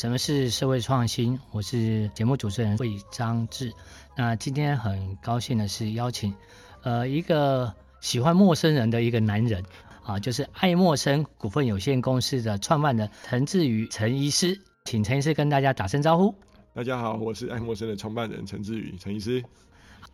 什么是社会创新？我是节目主持人魏章志。那今天很高兴的是邀请，呃，一个喜欢陌生人的一个男人啊，就是爱默生股份有限公司的创办人陈志宇陈医师，请陈医师跟大家打声招呼。大家好，我是爱默生的创办人陈志宇陈医师。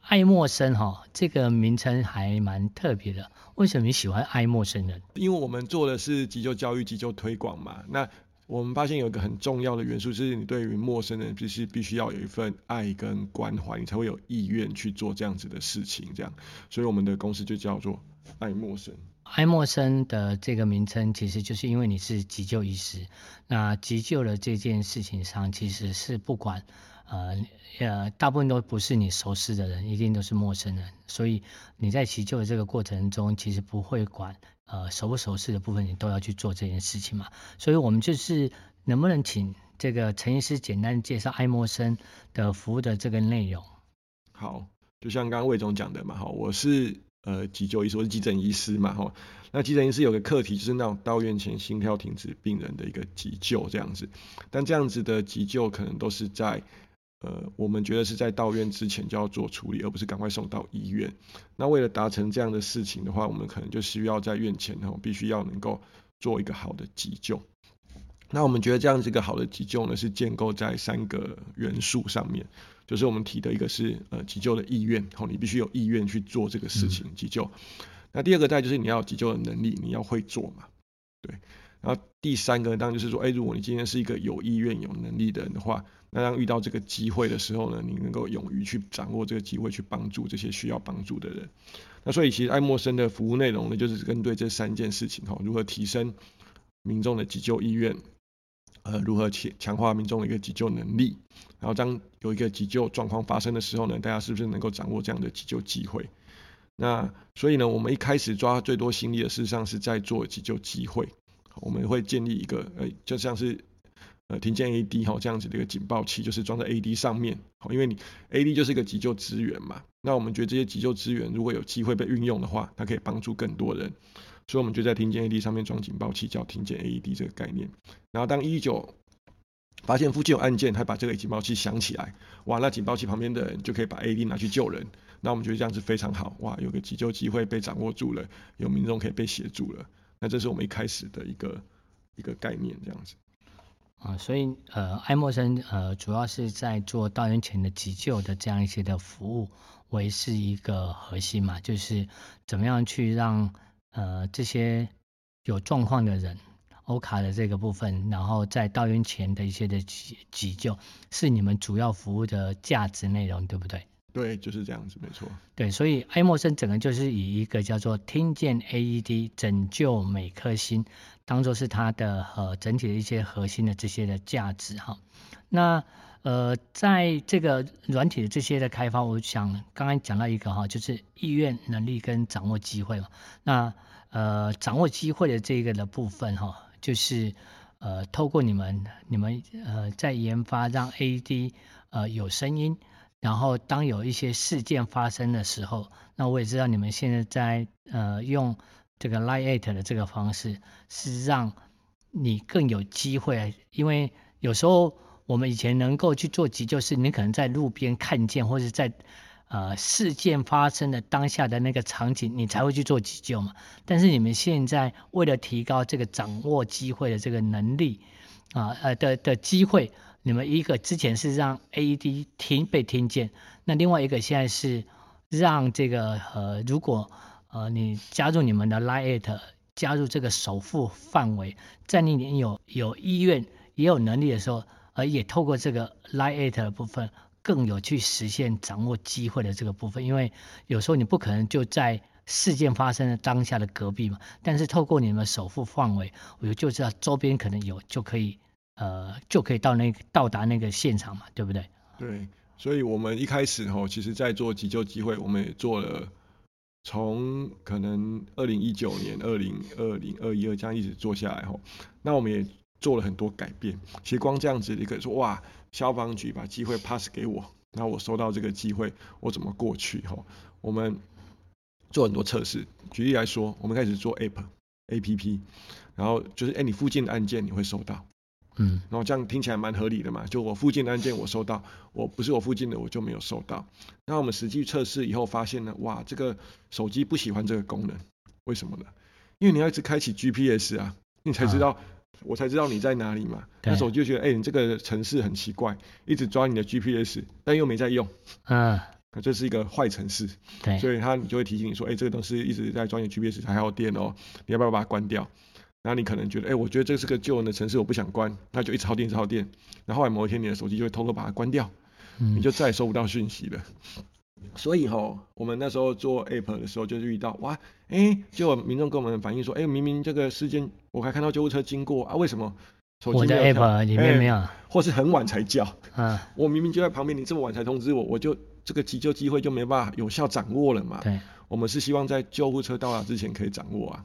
爱默生哈，这个名称还蛮特别的。为什么你喜欢爱默生人？因为我们做的是急救教育、急救推广嘛。那我们发现有一个很重要的元素，就是你对于陌生人必须必须要有一份爱跟关怀，你才会有意愿去做这样子的事情。这样，所以我们的公司就叫做爱默生。爱默生的这个名称，其实就是因为你是急救医师。那急救的这件事情上，其实是不管。呃呃，大部分都不是你熟悉的人，一定都是陌生人。所以你在急救的这个过程中，其实不会管呃熟不熟悉的部分，你都要去做这件事情嘛。所以我们就是能不能请这个陈医师简单介绍爱默生的服务的这个内容？好，就像刚刚魏总讲的嘛，哈，我是呃急救医师，我是急诊医师嘛，哈。那急诊医师有个课题，就是那种到院前心跳停止病人的一个急救这样子。但这样子的急救可能都是在呃，我们觉得是在到院之前就要做处理，而不是赶快送到医院。那为了达成这样的事情的话，我们可能就需要在院前哦，必须要能够做一个好的急救。那我们觉得这样子一个好的急救呢，是建构在三个元素上面，就是我们提的一个是呃急救的意愿，哦，你必须有意愿去做这个事情急救。那第二个再就是你要有急救的能力，你要会做嘛，对。然后第三个当然就是说，哎，如果你今天是一个有意愿、有能力的人的话，那当遇到这个机会的时候呢，你能够勇于去掌握这个机会，去帮助这些需要帮助的人。那所以其实爱默生的服务内容呢，就是针对这三件事情哈，如何提升民众的急救意愿，呃，如何强强化民众的一个急救能力，然后当有一个急救状况发生的时候呢，大家是不是能够掌握这样的急救机会？那所以呢，我们一开始抓最多心力的，事实上是在做急救机会。我们会建立一个，呃，就像是呃听见 AD 哈这样子的一个警报器，就是装在 AD 上面，因为你 AD 就是一个急救资源嘛。那我们觉得这些急救资源如果有机会被运用的话，它可以帮助更多人，所以我们就在听见 AD 上面装警报器，叫听见 AED 这个概念。然后当119发现附近有案件，他把这个警报器响起来，哇，那警报器旁边的人就可以把 AED 拿去救人。那我们觉得这样子非常好，哇，有个急救机会被掌握住了，有民众可以被协助了。那这是我们一开始的一个一个概念，这样子啊，所以呃，爱默生呃，主要是在做到院前的急救的这样一些的服务为是一个核心嘛，就是怎么样去让呃这些有状况的人欧卡的这个部分，然后在到院前的一些的急急救，是你们主要服务的价值内容，对不对？对，就是这样子，没错。对，所以爱默生整个就是以一个叫做“听见 AED 拯救每颗心”当做是它的呃整体的一些核心的这些的价值哈。那呃，在这个软体的这些的开发，我想刚刚讲到一个哈，就是意愿、能力跟掌握机会嘛。那呃，掌握机会的这个的部分哈，就是呃，透过你们你们呃在研发让 AED 呃有声音。然后当有一些事件发生的时候，那我也知道你们现在在呃用这个 LINE@ 的这个方式，是让你更有机会，因为有时候我们以前能够去做急救，是你可能在路边看见，或者在呃事件发生的当下的那个场景，你才会去做急救嘛。但是你们现在为了提高这个掌握机会的这个能力啊呃的的机会。你们一个之前是让 AED 听被听见，那另外一个现在是让这个呃，如果呃你加入你们的 LINE@ 加入这个首付范围，在你有有意愿也有能力的时候，呃也透过这个 LINE@ 的部分，更有去实现掌握机会的这个部分，因为有时候你不可能就在事件发生的当下的隔壁嘛，但是透过你们首付范围，我就知道周边可能有就可以。呃，就可以到那到达那个现场嘛，对不对？对，所以我们一开始哈，其实在做急救机会，我们也做了，从可能二零一九年、二零二零二一二这样一直做下来哈，那我们也做了很多改变。其实光这样子一个说哇，消防局把机会 pass 给我，那我收到这个机会，我怎么过去哈？我们做很多测试，举例来说，我们开始做 app APP，然后就是哎，你附近的案件你会收到。嗯，然后这样听起来蛮合理的嘛，就我附近的案件我收到，我不是我附近的我就没有收到。那我们实际测试以后发现呢，哇，这个手机不喜欢这个功能，为什么呢？因为你要一直开启 GPS 啊，你才知道，啊、我才知道你在哪里嘛。那手机就觉得，哎、欸，你这个城市很奇怪，一直抓你的 GPS，但又没在用。嗯。这是一个坏城市，对，所以它你就会提醒你说，哎，这个东西一直在抓你 GPS 还耗电哦，你要不要把它关掉？然后你可能觉得，哎，我觉得这是个旧人的城市，我不想关，那就一直耗电，一直耗电。然后后来某一天你的手机就会偷偷把它关掉，嗯、你就再也收不到讯息了。所以哈、哦，我们那时候做 App 的时候，就是遇到哇，哎，就有民众跟我们反映说，哎，明明这个时间我还看到救护车经过啊，为什么手机的 App 里面没有？或是很晚才叫？嗯，我明明就在旁边，你这么晚才通知我，我就。这个急救机会就没办法有效掌握了嘛？对，我们是希望在救护车到达之前可以掌握啊。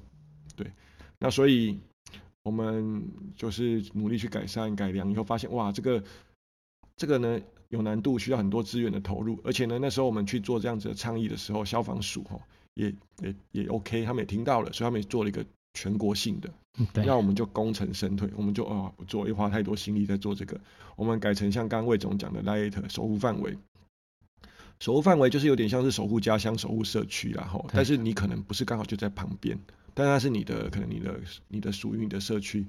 对，那所以我们就是努力去改善、改良，以后发现哇，这个这个呢有难度，需要很多资源的投入，而且呢那时候我们去做这样子的倡议的时候，消防署哈也也也 OK，他们也听到了，所以他们也做了一个全国性的，对，那我们就功成身退，我们就啊不做，又花太多心力在做这个，我们改成像刚刚魏总讲的 LINE@ 守护范围。守护范围就是有点像是守护家乡、守护社区啦，吼。但是你可能不是刚好就在旁边，但它是你的，可能你的、你的属于你的社区，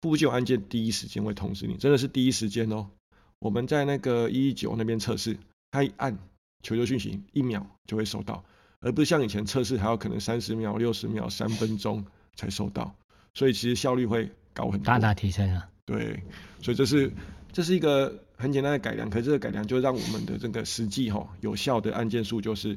不久案件第一时间会通知你，真的是第一时间哦。我们在那个一一九那边测试，他一按求救讯息，一秒就会收到，而不是像以前测试还要可能三十秒、六十秒、三分钟才收到，所以其实效率会高很多，大大提升啊。对，所以这是这是一个很简单的改良，可是这个改良就让我们的这个实际哈有效的案件数就是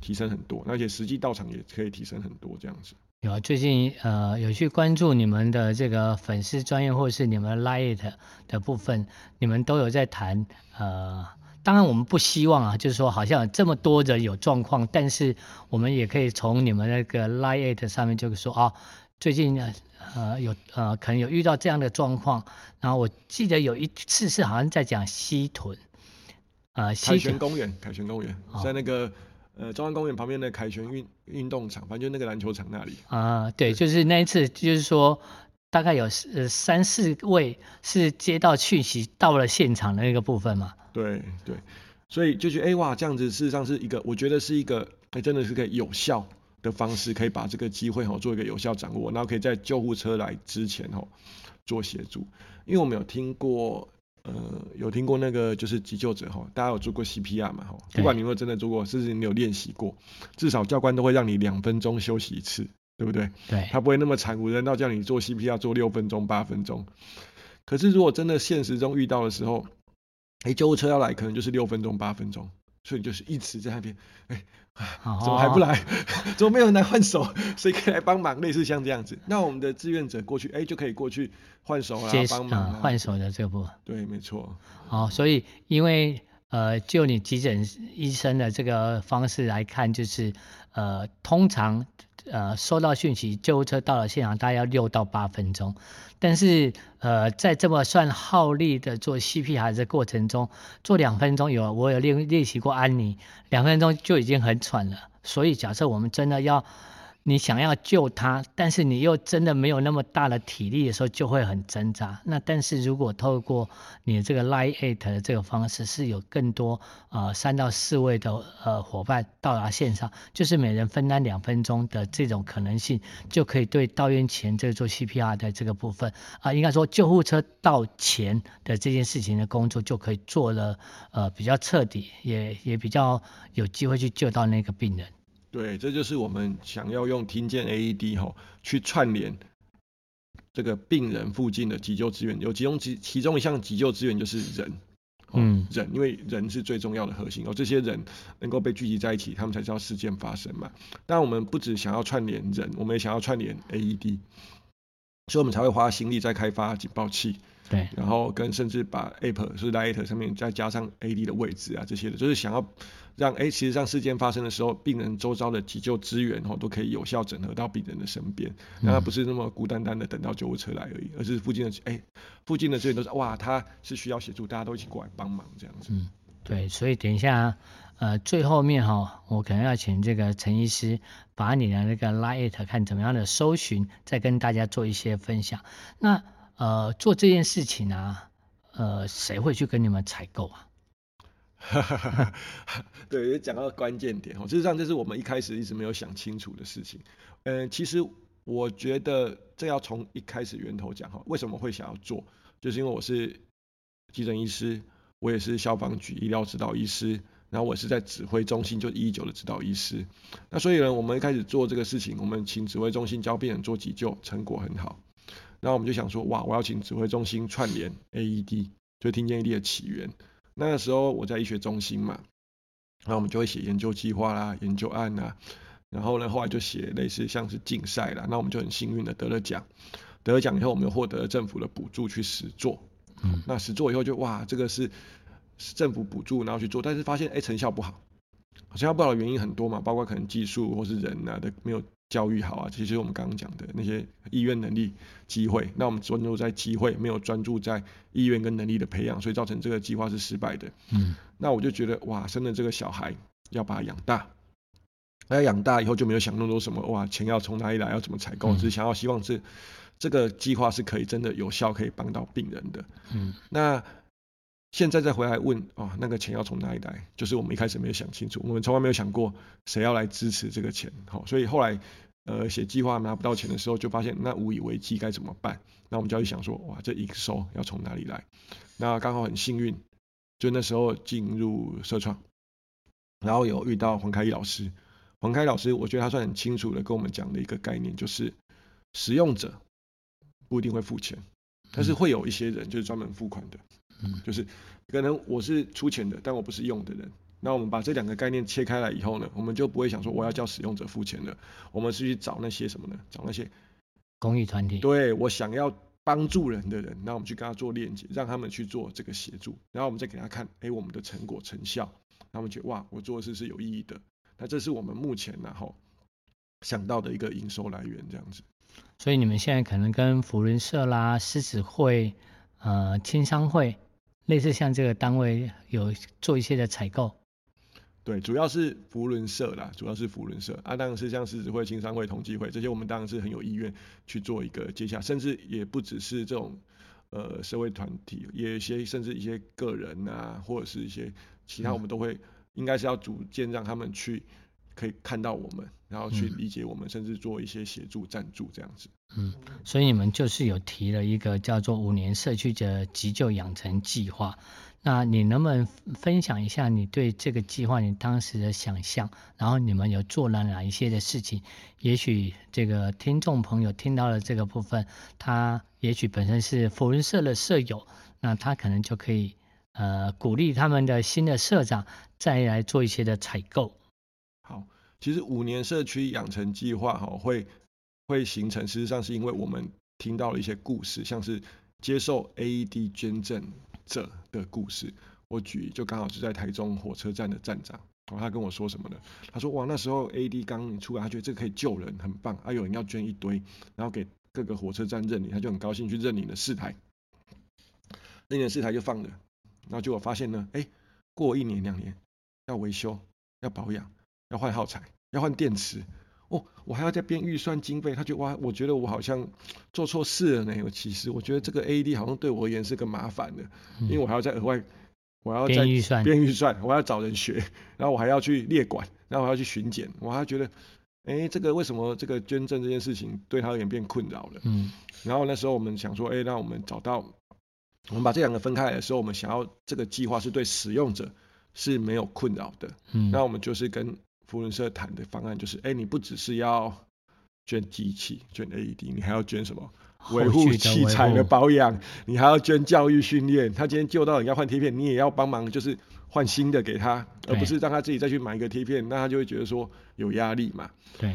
提升很多，而且实际到场也可以提升很多这样子。有啊，最近呃有去关注你们的这个粉丝专业或者是你们 LINE 的部分，你们都有在谈呃，当然我们不希望啊，就是说好像有这么多人有状况，但是我们也可以从你们那个 LINE 上面就是说啊。最近呢，呃，有呃，可能有遇到这样的状况。然后我记得有一次是好像在讲西屯，呃，凯旋公园，凯旋公园，哦、在那个呃中央公园旁边的凯旋运运动场，反正就那个篮球场那里。啊、呃，对，就是那一次，就是说大概有呃三四位是接到讯息到了现场的那个部分嘛。对对，所以就觉得哎哇，这样子事实上是一个，我觉得是一个，哎，真的是个有效。的方式可以把这个机会哈做一个有效掌握，然后可以在救护车来之前哈做协助，因为我们有听过呃有听过那个就是急救者哈，大家有做过 CPR 嘛哈，不管你有没有真的做过，甚至你有练习过，至少教官都会让你两分钟休息一次，对不对？对，他不会那么惨无，人道叫你做 CPR 做六分钟八分钟，可是如果真的现实中遇到的时候，哎救护车要来，可能就是六分钟八分钟。所以就是一直在那边，哎，怎么还不来？怎么没有人来换手？谁可以来帮忙？类似像这样子，那我们的志愿者过去，哎，就可以过去换手啊，帮忙啊，换手的这个部分。对，没错。好，所以因为呃，就你急诊医生的这个方式来看，就是呃，通常。呃，收到讯息，救护车到了现场，大概要六到八分钟。但是，呃，在这么算耗力的做 CPR 的过程中，做两分钟有我有练练习过安妮，两分钟就已经很喘了。所以，假设我们真的要。你想要救他，但是你又真的没有那么大的体力的时候，就会很挣扎。那但是如果透过你这个 LINE@ 的这个方式，是有更多呃三到四位的呃伙伴到达线上，就是每人分担两分钟的这种可能性，就可以对到院前这个做 CPR 的这个部分啊、应该说救护车到前的这件事情的工作就可以做了呃比较彻底，也也比较有机会去救到那个病人。对，这就是我们想要用听见 AED 吼去串联这个病人附近的急救资源，有其中其其中一项急救资源就是人，嗯，人，因为人是最重要的核心哦，这些人能够被聚集在一起，他们才知道事件发生嘛。但我们不只想要串联人，我们也想要串联 AED，所以我们才会花心力在开发警报器。对，然后跟甚至把 App 是在 App 上面再加上 AED 的位置啊，这些的，就是想要让哎，其实让事件发生的时候，病人周遭的急救资源哦，都可以有效整合到病人的身边，让他不是那么孤单单的等到救护车来而已，而是附近的哎，附近的资源都是哇，他是需要协助，大家都一起过来帮忙这样子。嗯，对，所以等一下呃最后面哈，我可能要请这个陈医师把你的那个 LINE@ 看怎么样的搜寻，再跟大家做一些分享。那呃，做这件事情啊，呃，谁会去跟你们采购啊？哈哈哈，对，也讲到关键点哦。事实上，这是我们一开始一直没有想清楚的事情。嗯、其实我觉得这要从一开始源头讲哈。为什么会想要做？就是因为我是急诊医师，我也是消防局医疗指导医师，然后我是在指挥中心，就一一九的指导医师。那所以呢，我们一开始做这个事情，我们请指挥中心教病人做急救，成果很好。然后我们就想说，哇，我要请指挥中心串联 AED，就听见 AED 的起源。那个时候我在医学中心嘛，然后我们就会写研究计划啦、研究案呐，然后呢，后来就写类似像是竞赛啦，那我们就很幸运的得了奖，得了奖以后，我们又获得了政府的补助去实做，嗯，那实做以后就哇，这个是政府补助然后去做，但是发现哎成效不好，成效不好的原因很多嘛，包括可能技术或是人啊的没有。教育好啊，其实我们刚刚讲的那些意愿能力机会，那我们专注在机会，没有专注在意愿跟能力的培养，所以造成这个计划是失败的。嗯，那我就觉得哇，生了这个小孩要把他养大，那养大以后就没有想那么多什么哇，钱要从哪里来，要怎么采购，只是想要希望是这个计划是可以真的有效，可以帮到病人的。嗯，那。现在再回来问啊、哦，那个钱要从哪里来？就是我们一开始没有想清楚，我们从来没有想过谁要来支持这个钱。好，所以后来呃写计划拿不到钱的时候，就发现那无以为继该怎么办？那我们就要去想说，哇，这营收要从哪里来？那刚好很幸运，就那时候进入社创，然后有遇到黄开义老师。黄开义老师，我觉得他算很清楚的跟我们讲的一个概念，就是使用者不一定会付钱，但是会有一些人就是专门付款的。嗯，就是可能我是出钱的，但我不是用的人。那我们把这两个概念切开来以后呢，我们就不会想说我要叫使用者付钱了。我们是去找那些什么呢？找那些公益团体。对，我想要帮助人的人，那我们去跟他做链接，让他们去做这个协助，然后我们再给他看，哎，我们的成果成效，他们觉得哇，我做的事是有意义的。那这是我们目前然后想到的一个营收来源，这样子。所以你们现在可能跟扶轮社啦、狮子会、呃、青商会。类似像这个单位有做一些的采购，对，主要是福轮社啦，主要是福轮社。啊，当然是像狮子会、青商会、同济会这些，我们当然是很有意愿去做一个接洽，甚至也不只是这种呃社会团体，也一些甚至一些个人啊，或者是一些其他，我们都会、嗯、应该是要逐渐让他们去可以看到我们，然后去理解我们，嗯、甚至做一些协助赞助这样子。嗯，所以你们就是有提了一个叫做五年社区的急救养成计划，那你能不能分享一下你对这个计划你当时的想象，然后你们有做了哪一些的事情？也许这个听众朋友听到了这个部分，他也许本身是扶轮社的社友，那他可能就可以呃鼓励他们的新的社长再来做一些的采购。其实五年社区养成计划哈会。会形成，事实上是因为我们听到了一些故事，像是接受 AED 捐赠者的故事。我举就刚好是在台中火车站的站长，然后他跟我说什么呢？他说哇，那时候 AED 刚出来，他觉得这个可以救人，很棒。啊，有人要捐一堆，然后给各个火车站认领，他就很高兴去认领了四台，认领四台就放着。然后结果发现呢，哎，过一年两年要维修、要保养、要换耗材、要换电池。哦，我还要再编预算经费，他觉得哇，我觉得我好像做错事了呢。其实我觉得这个 AED 好像对我而言是个麻烦的，因为我还要再额外，我要再编预算，编预算，我要找人学，然后我还要去列管，然后我还要去巡检，我还觉得，哎，这个为什么这个捐赠这件事情对他而言变困扰了？嗯，然后那时候我们想说，哎，那我们找到，我们把这两个分开来的时候，我们想要这个计划是对使用者是没有困扰的，嗯，那我们就是跟。扶轮社谈的方案就是，哎，你不只是要捐机器、捐 AED，你还要捐什么？维护器材的保养，你还要捐教育训练。他今天救到人家换贴片，你也要帮忙，就是换新的给他，而不是让他自己再去买一个贴片，那他就会觉得说有压力嘛。对。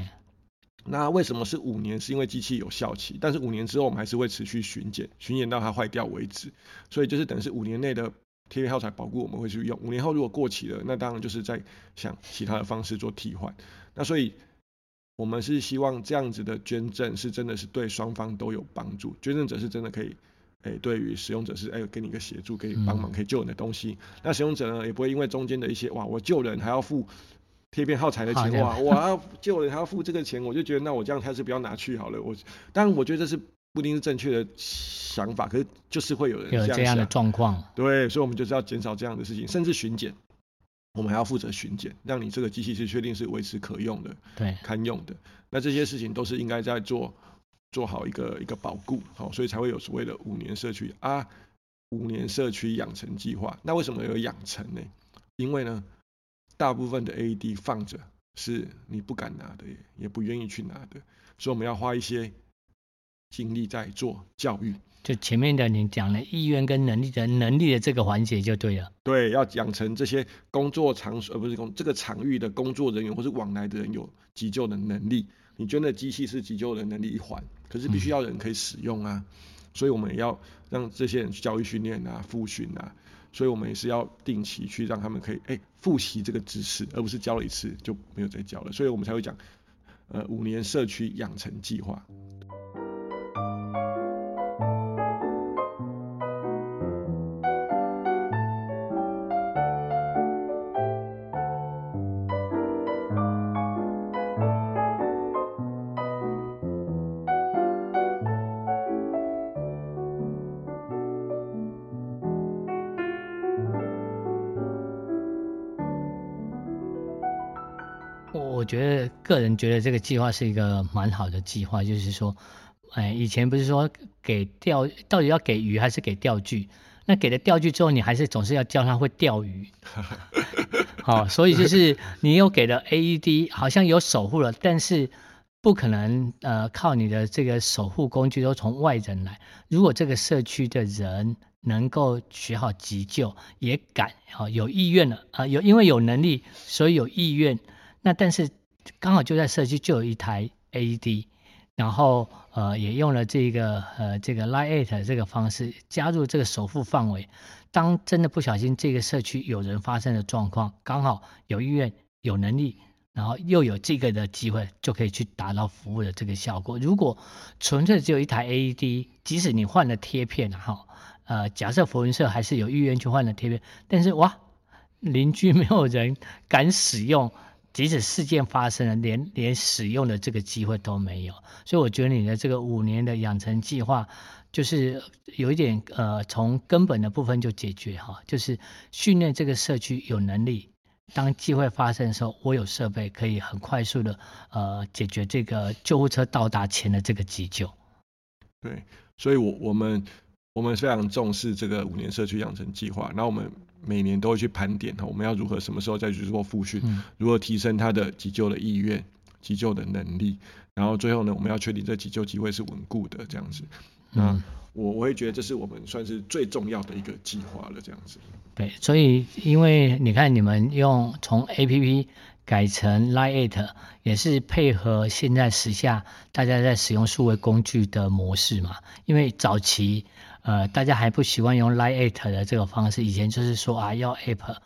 那为什么是五年？是因为机器有效期，但是五年之后我们还是会持续巡检，巡检到它坏掉为止。所以就是等于是五年内的。贴片耗材保固我们会去用，五年后如果过期了，那当然就是在想其他的方式做替换。那所以，我们是希望这样子的捐赠是真的是对双方都有帮助，捐赠者是真的可以，哎、欸，对于使用者是哎，给你一个协助，可以帮忙，可以救人的东西。嗯、那使用者呢，也不会因为中间的一些哇，我救人还要付贴片耗材的钱，哇，我要救人还要付这个钱，我就觉得那我这样还是不要拿去好了。我当然我觉得这是不一定是正确的想法，可是就是会有人有这样的状况。对，所以我们就是要减少这样的事情，甚至巡检，我们还要负责巡检，让你这个机器是确定是维持可用的，对，堪用的。那这些事情都是应该在做，做好一个一个保固，好，所以才会有所谓的五年社区啊，五年社区养成计划。那为什么有养成呢？因为呢，大部分的 AED 放着是你不敢拿的，也不愿意去拿的，所以我们要花一些精力在做教育。就前面的你讲了意愿跟能力的能力的这个环节就对了。对，要养成这些工作场所，而不是工这个场域的工作人员或是往来的人有急救的能力。你觉得机器是急救的能力一环，可是必须要人可以使用啊，嗯、所以我们也要让这些人去教育训练啊、复训啊。所以我们也是要定期去让他们可以哎复习这个知识，而不是教了一次就没有再教了。所以我们才会讲，呃，五年社区养成计划。觉得个人觉得这个计划是一个蛮好的计划，就是说，哎，以前不是说给钓，到底要给鱼还是给钓具？那给了钓具之后，你还是总是要教他会钓鱼。好，所以就是你又给了 AED，好像有守护了，但是不可能呃靠你的这个守护工具都从外人来。如果这个社区的人能够学好急救，也敢好有意愿了啊，有因为有能力，所以有意愿。那但是刚好就在社区就有一台 AED，然后呃也用了这个呃这个 Line 8这个方式加入这个首付范围。当真的不小心这个社区有人发生的状况，刚好有医院有能力，然后又有这个的机会，就可以去达到服务的这个效果。如果纯粹只有一台 AED，即使你换了贴片哈，呃假设福云社还是有医院去换了贴片，但是哇邻居没有人敢使用。即使事件发生了，连连使用的这个机会都没有，所以我觉得你的这个五年的养成计划，就是有一点呃，从根本的部分就解决哈，就是训练这个社区有能力，当机会发生的时候，我有设备可以很快速的呃解决这个救护车到达前的这个急救。对，所以我我们。我们非常重视这个五年社区养成计划，那我们每年都会去盘点哈，我们要如何什么时候再去做复训，嗯、如何提升他的急救的意愿、急救的能力，然后最后呢，我们要确定这急救机会是稳固的这样子。那、嗯、我我会觉得这是我们算是最重要的一个计划了这样子。对，所以因为你看你们用从 APP 改成 Line8，也是配合现在时下大家在使用数位工具的模式嘛，因为早期。呃，大家还不习惯用 Line 8的这个方式，以前就是说啊，要 App、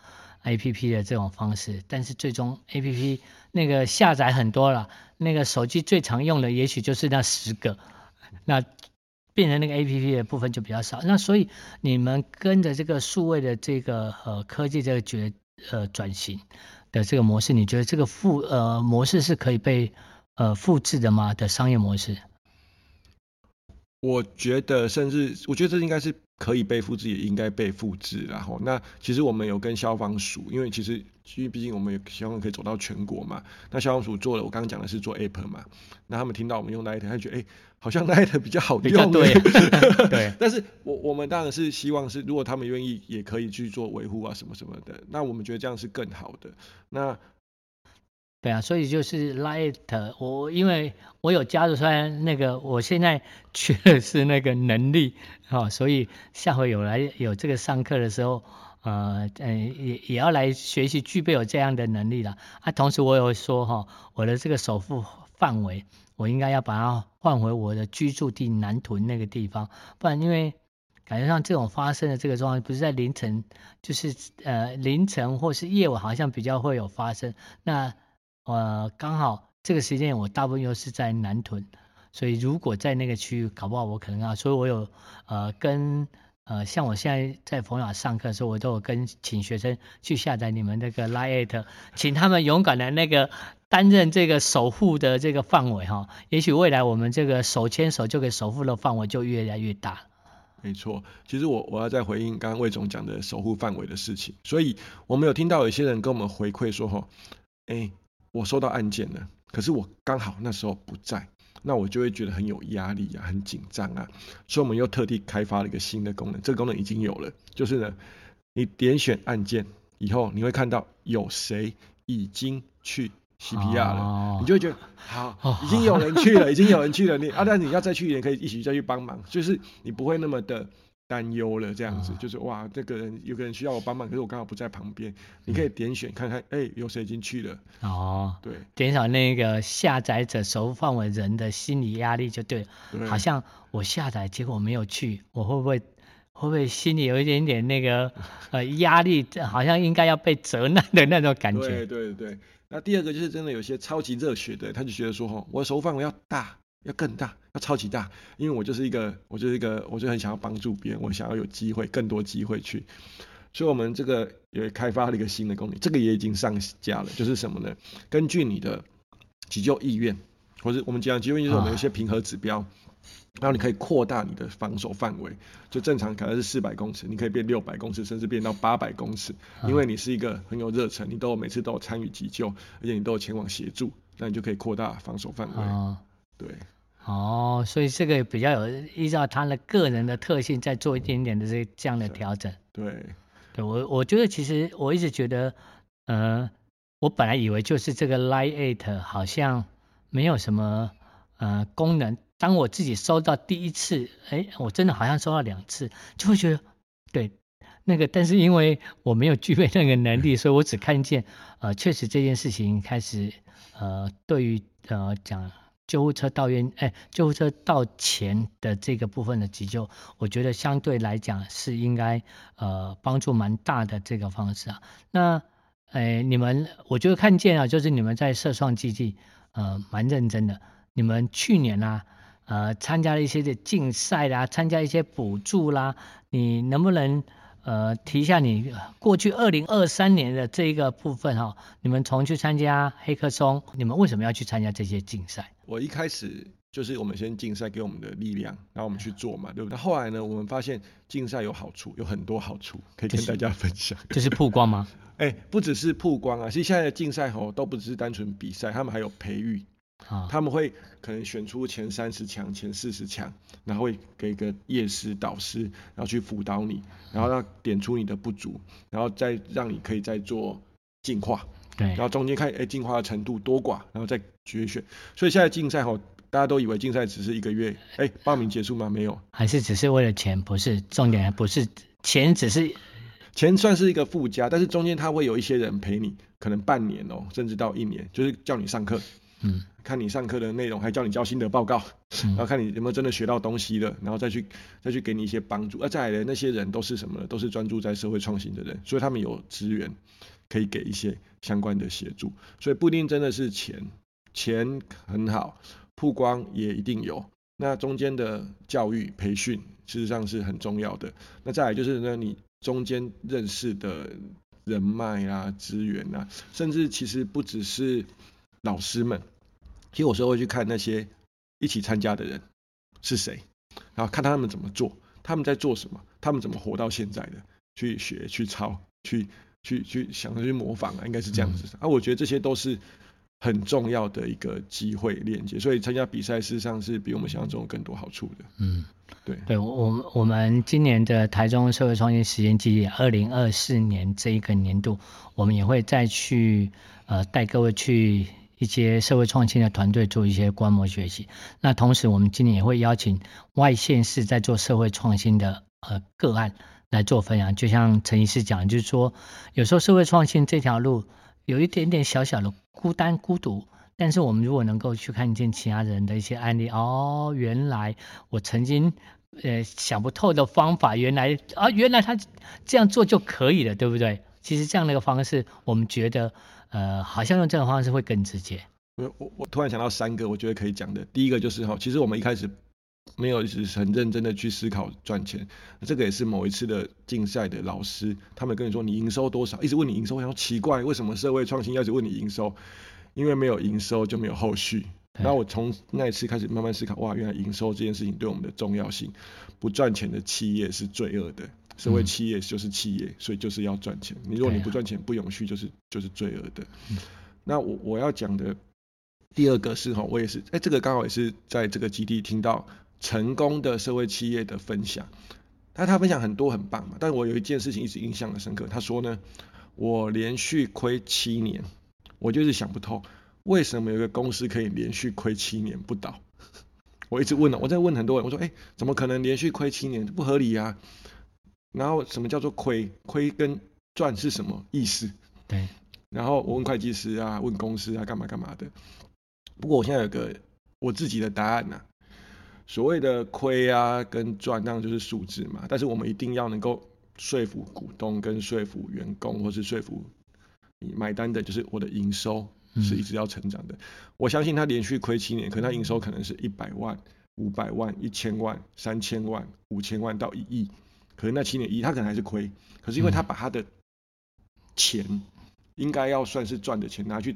APP 的这种方式，但是最终 APP 那个下载很多了，那个手机最常用的也许就是那十个，那变成那个 APP 的部分就比较少。那所以你们跟着这个数位的这个呃科技这个觉呃转型的这个模式，你觉得这个复呃模式是可以被呃复制的吗？的商业模式？我觉得，甚至我觉得这应该是可以被复制，也应该被复制。然后，那其实我们有跟消防署，因为其实，因为毕竟我们也希望可以走到全国嘛。那消防署做了，我刚刚讲的是做 App 嘛。那他们听到我们用 Line8，他就觉得，哎，好像 Line8 比较好用。对。对。但是我我们当然是希望是，如果他们愿意，也可以去做维护啊，什么什么的。那我们觉得这样是更好的。那。对啊，所以就是 light 我因为我有加入，虽然那个我现在缺的是那个能力，哦，所以下回有来有这个上课的时候，呃，嗯，也也要来学习具备有这样的能力了。啊，同时我有说哈、我的这个首付范围，我应该要把它换回我的居住地南屯那个地方，不然因为感觉上这种发生的这个状况不是在凌晨，就是呃凌晨或是夜晚，好像比较会有发生那。呃，刚好这个时间我大部分又是在南屯，所以如果在那个区域，搞不好我可能啊，所以我有呃跟呃，像我现在在佛法上课的时候，我都有跟请学生去下载你们那个 LINE@，请他们勇敢的那个担任这个守护的这个范围哈。也许未来我们这个手牵手就可以守护的范围就越来越大。没错，其实我我要再回应刚刚魏总讲的守护范围的事情，所以我们有听到有些人跟我们回馈说哈，哎，我收到案件了，可是我刚好那时候不在。那我就会觉得很有压力啊，很紧张啊，所以我们又特地开发了一个新的功能，这个功能已经有了，就是呢，你点选案件以后，你会看到有谁已经去 CPR 了，哦、你就会觉得好，已经有人去了，已经有人去了，你啊，但你要再去也可以一起再去帮忙，就是你不会那么的。担忧了，这样子、哦、就是哇，这个人有个人需要我帮忙，可是我刚好不在旁边，你可以点选看看，哎、欸，有谁已经去了？哦，对，减少那个下载者守护范围人的心理压力就对了。对，好像我下载结果没有去，我会不会会不会心里有一点点那个呃压力，好像应该要被责难的那种感觉。对对对，那第二个就是真的有些超级热血的，他就觉得说哈，我的守护范围要大。要更大，要超级大，因为我就是一个，我就是一个，我就很想要帮助别人，我想要有机会，更多机会去，所以我们这个也开发了一个新的功能，这个也已经上架了，就是什么呢？根据你的急救意愿，或者我们讲急救意愿，就是我们有一些平和指标，啊、然后你可以扩大你的防守范围，就正常可能是四百公尺，你可以变六百公尺，甚至变到八百公尺，因为你是一个很有热忱，你都有每次都有参与急救，而且你都有前往协助，那你就可以扩大防守范围，啊、对。哦，所以这个比较有依照他的个人的特性，再做一点点的这这样的调整。对，对我我觉得其实我一直觉得，呃，我本来以为就是这个 LINE@ 好像没有什么呃功能。当我自己收到第一次，哎，我真的好像收到两次，就会觉得对那个，但是因为我没有具备那个能力，所以我只看见呃，确实这件事情开始呃，对于呃讲。救护车到院，哎，救护车到前的这个部分的急救，我觉得相对来讲是应该呃帮助蛮大的这个方式啊。那哎，你们我就看见啊，就是你们在社创基地呃蛮认真的。你们去年啊呃参加了一些的竞赛啦，参加一些补助啦，你能不能？呃，提一下你过去二零二三年的这一个部分哈、哦，你们从去参加黑客松，你们为什么要去参加这些竞赛？我一开始就是我们先竞赛给我们的力量，然后我们去做嘛，对不对？后来呢，我们发现竞赛有好处，有很多好处可以跟大家分享。这、就是曝光吗？哎，不只是曝光啊，其实现在的竞赛吼都不只是单纯比赛，他们还有培育。啊，他们会可能选出前三十强、前四十强，然后会给一个业师导师，然后去辅导你，然后让点出你的不足，然后再让你可以再做进化。对，然后中间看哎进化的程度多寡，然后再决选。所以现在竞赛吼，大家都以为竞赛只是一个月，哎，报名结束吗？没有，还是只是为了钱？不是，重点不是钱，只是钱算是一个附加，但是中间他会有一些人陪你，可能半年哦，甚至到一年，就是叫你上课。嗯，看你上课的内容，还叫你交心得报告，嗯、然后看你有没有真的学到东西了，然后再去再去给你一些帮助。而再来的那些人都是什么呢？都是专注在社会创新的人，所以他们有资源可以给一些相关的协助。所以不一定真的是钱，钱很好，曝光也一定有。那中间的教育培训事实上是很重要的。那再来就是呢，你中间认识的人脉啊、资源啊，甚至其实不只是。老师们，其实有时候会去看那些一起参加的人是谁，然后看他们怎么做，他们在做什么，他们怎么活到现在的，去学、去抄、去、去、去想着去模仿啊，应该是这样子。嗯、啊，我觉得这些都是很重要的一个机会链接，所以参加比赛事实上是比我们想象中有更多好处的。嗯，对对，我我们今年的台中社会创新实验基地，二零二四年这一个年度，我们也会再去呃带各位去。一些社会创新的团队做一些观摩学习，那同时我们今年也会邀请外县市在做社会创新的呃个案来做分享。就像陈医师讲，就是说有时候社会创新这条路有一点点小小的孤单孤独，但是我们如果能够去看见其他人的一些案例，哦，原来我曾经呃想不透的方法，原来啊原来他这样做就可以了，对不对？其实这样的一个方式，我们觉得。呃，好像用这种方式会更直接。我我我突然想到三个，我觉得可以讲的。第一个就是哈，其实我们一开始没有一直很认真的去思考赚钱。这个也是某一次的竞赛的老师，他们跟你说你营收多少，一直问你营收，然后奇怪为什么社会创新要一直问你营收？因为没有营收就没有后续。然后我从那一次开始慢慢思考，哇，原来营收这件事情对我们的重要性。不赚钱的企业是罪恶的，社会企业就是企业，所以就是要赚钱。你如果你不赚钱不永续，就是就是罪恶的。那我我要讲的第二个是哈，我也是，哎，这个刚好也是在这个基地听到成功的社会企业的分享。他他分享很多很棒嘛，但我有一件事情一直印象很深刻。他说呢，我连续亏七年，我就是想不透。为什么有一个公司可以连续亏七年不倒？我一直问了，我在问很多人，我说：“哎，怎么可能连续亏七年？不合理呀！”然后什么叫做亏？亏跟赚是什么意思？对。然后我问会计师啊，问公司啊，干嘛干嘛的。不过我现在有个我自己的答案呐、啊。所谓的亏啊跟赚，当然就是数字嘛。但是我们一定要能够说服股东、跟说服员工，或是说服你买单的，就是我的营收。是一直要成长的，嗯、我相信他连续亏七年，可能他营收可能是一百万、五百万、一千万、三千万、五千万到一亿，可能那七点一他可能还是亏，可是因为他把他的钱应该要算是赚的钱拿去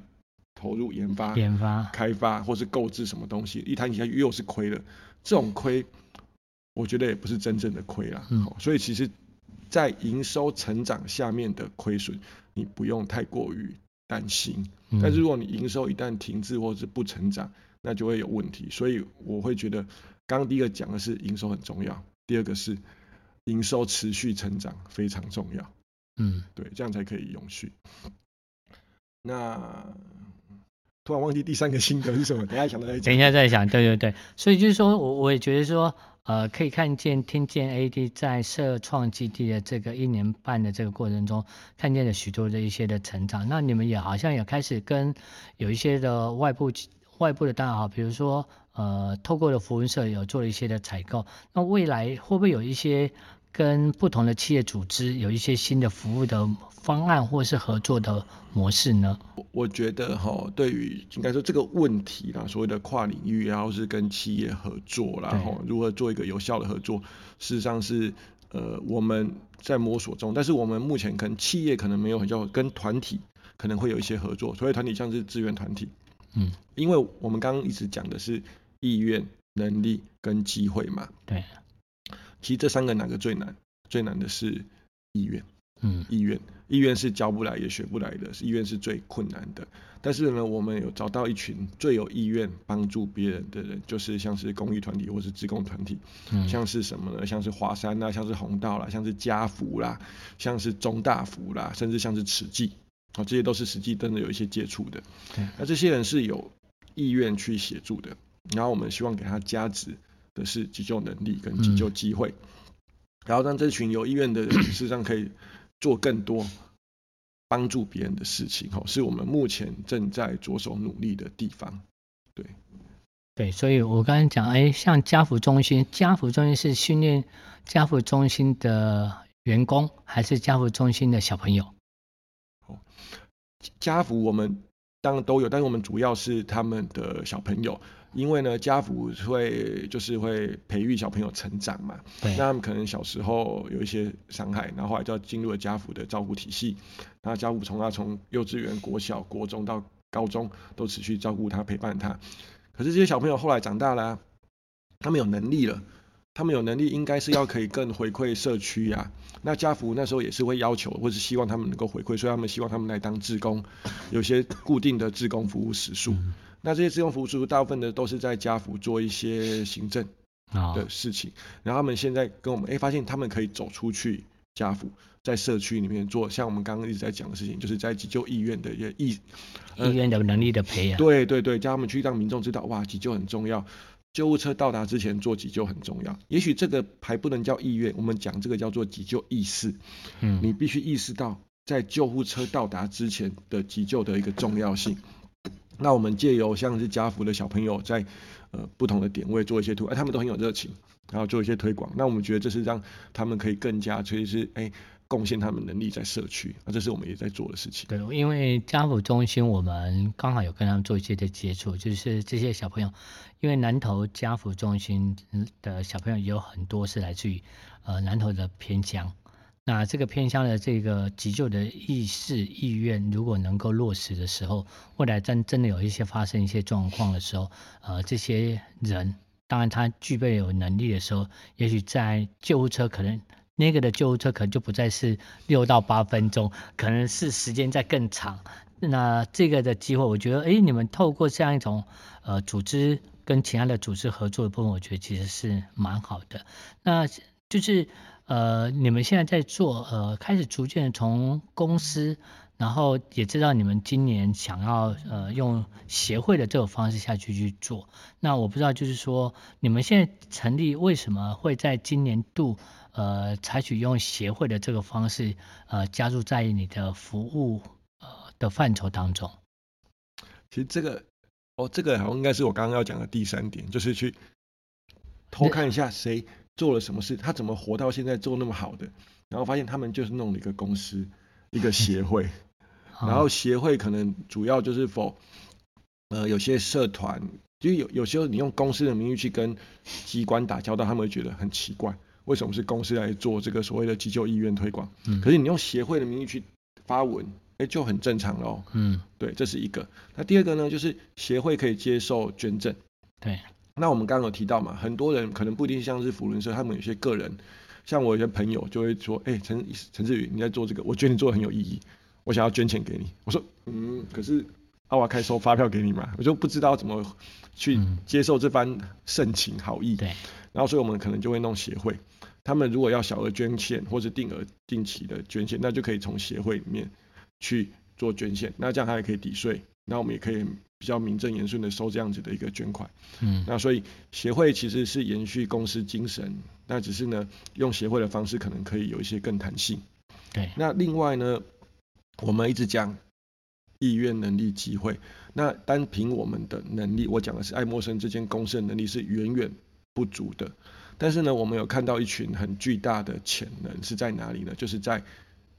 投入研发、研发、开发或是购置什么东西，一摊起来又是亏了，这种亏我觉得也不是真正的亏啦。嗯、所以其实，在营收成长下面的亏损，你不用太过于担心，但是如果你营收一旦停滞或者是不成长，那就会有问题。所以我会觉得，刚刚第一个讲的是营收很重要，第二个是营收持续成长非常重要。嗯，对，这样才可以永续。那突然忘记第三个心得是什么，等一下想到再讲。等一下再讲，对对对。所以就是说我我也觉得说。呃，可以看见听见 AED 在社创基地的这个一年半的这个过程中，看见了许多的一些的成长。那你们也好像也开始跟有一些的外部外部的大好，比如说呃，透过了福文社有做了一些的采购。那未来会不会有一些跟不同的企业组织有一些新的服务的方案，或是合作的模式呢？我觉得哈，对于应该说这个问题啦，所谓的跨领域，然后是跟企业合作啦，然后如何做一个有效的合作，事实上是呃我们在摸索中。但是我们目前可能企业可能没有很叫跟团体可能会有一些合作，所以团体像是志愿团体，嗯，因为我们刚刚一直讲的是意愿、能力跟机会嘛，对，其实这三个哪个最难？最难的是意愿。嗯，意愿，意愿是教不来也学不来的，意愿是最困难的。但是呢，我们有找到一群最有意愿帮助别人的人，就是像是公益团体或是职工团体，嗯、像是什么呢？像是华山啦，像是红道啦，像是家福啦，像是中大福啦，甚至像是慈济，啊，这些都是实际真的有一些接触的。对那这些人是有意愿去协助的，然后我们希望给他加值的是急救能力跟急救机会，嗯、然后让这群有意愿的人事实上可以。做更多帮助别人的事情，哈，是我们目前正在着手努力的地方。对，对，所以我刚才讲，哎，像家福中心，家福中心是训练家福中心的员工，还是家福中心的小朋友？哦，家福我们当然都有，但是我们主要是他们的小朋友。因为呢，家福会就是会培育小朋友成长嘛，那他们可能小时候有一些伤害，然后后来就要进入了家福的照顾体系，然后家福从他从幼稚园、国小、国中到高中都持续照顾他、陪伴他。可是这些小朋友后来长大了啊，他们有能力了，他们有能力应该是要可以更回馈社区呀。那家福那时候也是会要求，或是希望他们能够回馈，所以他们希望他们来当志工，有些固定的志工服务时数。嗯那这些志工服务大部分的都是在家福做一些行政的事情，哦、然后他们现在跟我们哎、欸，发现他们可以走出去家福，在社区里面做，像我们刚刚一直在讲的事情，就是在急救意愿的一些意意愿的能力的培养。对对对，叫他们去让民众知道，哇，急救很重要，救护车到达之前做急救很重要。也许这个还不能叫意愿，我们讲这个叫做急救意识。嗯，你必须意识到在救护车到达之前的急救的一个重要性。那我们借由像是家福的小朋友在呃不同的点位做一些推，哎，他们都很有热情，然后做一些推广。那我们觉得这是让他们可以更加，其实是哎贡献他们能力在社区，啊，这是我们也在做的事情。对，因为家扶中心我们刚好有跟他们做一些的接触，就是这些小朋友，因为南投家扶中心的小朋友也有很多是来自于呃南投的偏乡，那这个偏乡的这个急救的意识意愿，如果能够落实的时候，未来真真的有一些发生一些状况的时候，呃，这些人当然他具备有能力的时候，也许在救护车可能。那个的救护车可能就不再是六到八分钟，可能是时间再更长。那这个的机会，我觉得，哎，你们透过这样一种呃组织跟其他的组织合作的部分，我觉得其实是蛮好的。那就是呃，你们现在在做呃，开始逐渐从公司，然后也知道你们今年想要呃用协会的这种方式下去去做。那我不知道，就是说你们现在成立为什么会在今年度？呃，采取用协会的这个方式，呃，加入在你的服务呃的范畴当中。其实这个，哦，这个好像应该是我刚刚要讲的第三点，就是去偷看一下谁做了什么事，他怎么活到现在做那么好的，然后发现他们就是弄了一个公司，一个协会，然后协会可能主要就是否，呃，有些社团，就有有时候你用公司的名义去跟机关打交道，他们会觉得很奇怪。为什么是公司来做这个所谓的急救意愿推广？嗯，可是你用协会的名义去发文，哎，就很正常喽。嗯，对，这是一个。那第二个呢，就是协会可以接受捐赠。对。那我们刚刚有提到嘛，很多人可能不一定像是福伦社，他们有些个人，像我有些朋友就会说，哎，陈陈志宇，你在做这个，我觉得你做的很有意义，我想要捐钱给你。我说，嗯，可是阿瓦开收发票给你嘛，我就不知道怎么去接受这番盛情好意。对。然后，所以我们可能就会弄协会。他们如果要小额捐献或是定额定期的捐献，那就可以从协会里面去做捐献。那这样他也可以抵税。那我们也可以比较名正言顺的收这样子的一个捐款。嗯。那所以协会其实是延续公司精神，那只是呢用协会的方式可能可以有一些更弹性。对。那另外呢，我们一直讲意愿、能力、机会。那单凭我们的能力，我讲的是爱默生这间公司的能力是远远不足的，但是呢，我们有看到一群很巨大的潜能是在哪里呢？就是在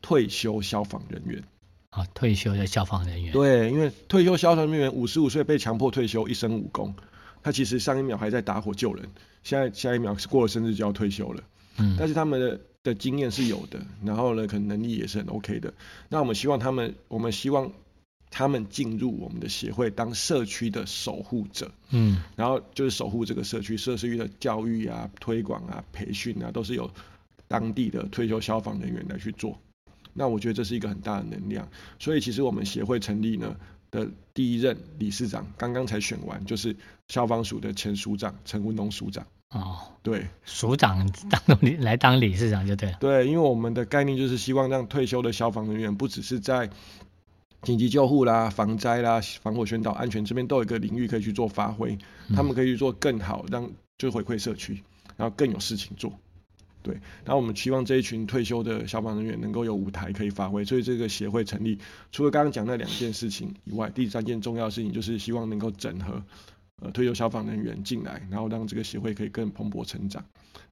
退休消防人员啊，退休的消防人员。对，因为退休消防人员五十五岁被强迫退休，一身武功，他其实上一秒还在打火救人，现在下一秒是过了生日就要退休了。嗯，但是他们的的经验是有的，然后呢，可能能力也是很 OK 的。那我们希望他们，我们希望。他们进入我们的协会当社区的守护者，嗯，然后就是守护这个社区，社区的教育啊、推广啊、培训啊，都是由当地的退休消防人员来去做。那我觉得这是一个很大的能量。所以其实我们协会成立呢的第一任理事长刚刚才选完，就是消防署的前署长陈文龙署长。哦，对，署长当来当理事长就对了。对，因为我们的概念就是希望让退休的消防人员不只是在紧急救护啦、防灾啦、防火宣导、安全这边都有一个领域可以去做发挥，他们可以去做更好，让就回馈社区，然后更有事情做。对，然后我们期望这一群退休的消防人员能够有舞台可以发挥，所以这个协会成立，除了刚刚讲那两件事情以外，第三件重要的事情就是希望能够整合呃退休消防人员进来，然后让这个协会可以更蓬勃成长。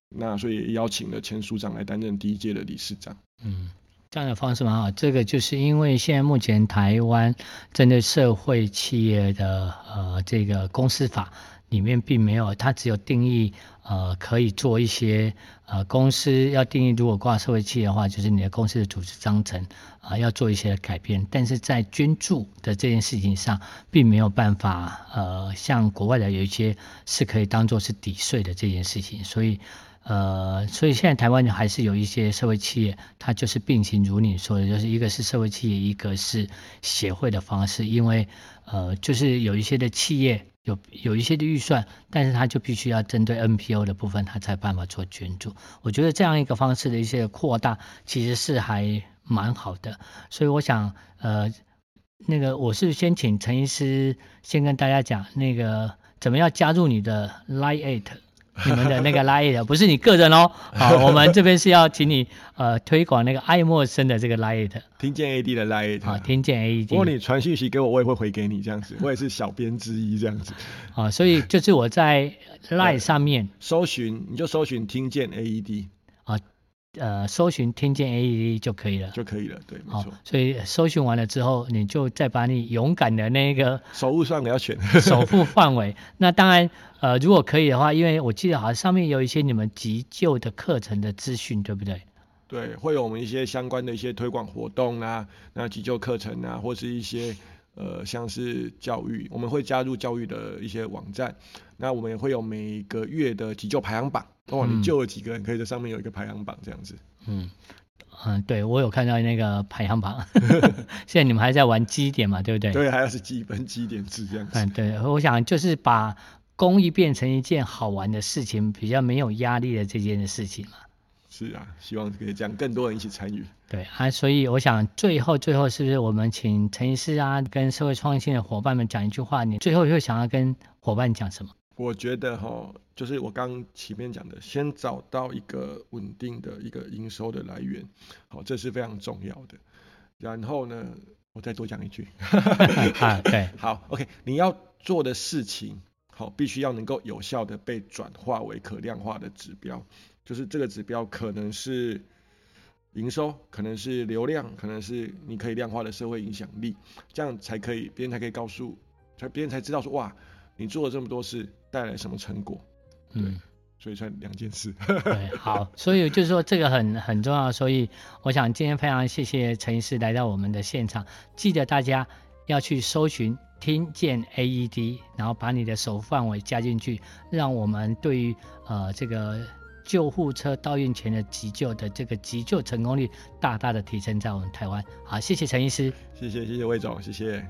那所以也邀请了前署长来担任第一届的理事长。嗯。这样的方式蛮好，这个就是因为现在目前台湾针对社会企业的呃这个公司法里面并没有，它只有定义呃可以做一些呃公司要定义，如果挂社会企业的话，就是你的公司的组织章程啊、呃、要做一些改变，但是在捐助的这件事情上，并没有办法呃像国外的有一些是可以当做是抵税的这件事情，所以。呃，所以现在台湾还是有一些社会企业，它就是并行如你说的，就是一个是社会企业，一个是协会的方式。因为呃，就是有一些的企业有有一些的预算，但是它就必须要针对 NPO 的部分，它才办法做捐助。我觉得这样一个方式的一些扩大，其实是还蛮好的。所以我想，呃，那个我是先请陈医师先跟大家讲，那个怎么样加入你的 LINE@ It 你们的那个 LINE 不是你个人哦，好，我们这边是要请你呃推广那个爱默生的这个 LINE，听见 AD 的 LINE，好，听见 AD。如果你传讯息给我，我也会回给你这样子，我也是小编之一这样子。啊，所以就是我在 LINE 上面搜寻，你就搜寻听见 AED。呃，搜寻听见 AED 就可以了，就可以了，对，没错。所以搜寻完了之后，你就再把你勇敢的那个 守护范围要选 守护范围。那当然，呃，如果可以的话，因为我记得好像上面有一些你们急救的课程的资讯，对不对？对，会有我们一些相关的一些推广活动啊，那急救课程啊，或是一些呃，像是教育，我们会加入教育的一些网站。那我们也会有每个月的急救排行榜。哦，你救了几个人？可以在上面有一个排行榜这样子。嗯嗯，对，我有看到那个排行榜。现在你们还在玩基点嘛？对不对？对，还要是基本基点制这样子。嗯，对，我想就是把公益变成一件好玩的事情，比较没有压力的这件的事情嘛。是啊，希望可以这样，更多人一起参与。对啊，所以我想最后最后是不是我们请陈医师啊，跟社会创新的伙伴们讲一句话？你最后又想要跟伙伴讲什么？我觉得哈，就是我刚前面讲的，先找到一个稳定的一个营收的来源，好，这是非常重要的。然后呢，我再多讲一句，啊，对，好，OK，你要做的事情，好，必须要能够有效的被转化为可量化的指标，就是这个指标可能是营收，可能是流量，可能是你可以量化的社会影响力，这样才可以，别人才可以告诉，才别人才知道说，哇，你做了这么多事。带来什么成果？嗯，所以算两件事。对，好，所以就是说这个很很重要，所以我想今天非常谢谢陈医师来到我们的现场。记得大家要去搜寻听见 AED，然后把你的守护范围加进去，让我们对于呃这个救护车到院前的急救的这个急救成功率大大的提升在我们台湾。好，谢谢陈医师，谢谢谢谢魏总，谢谢。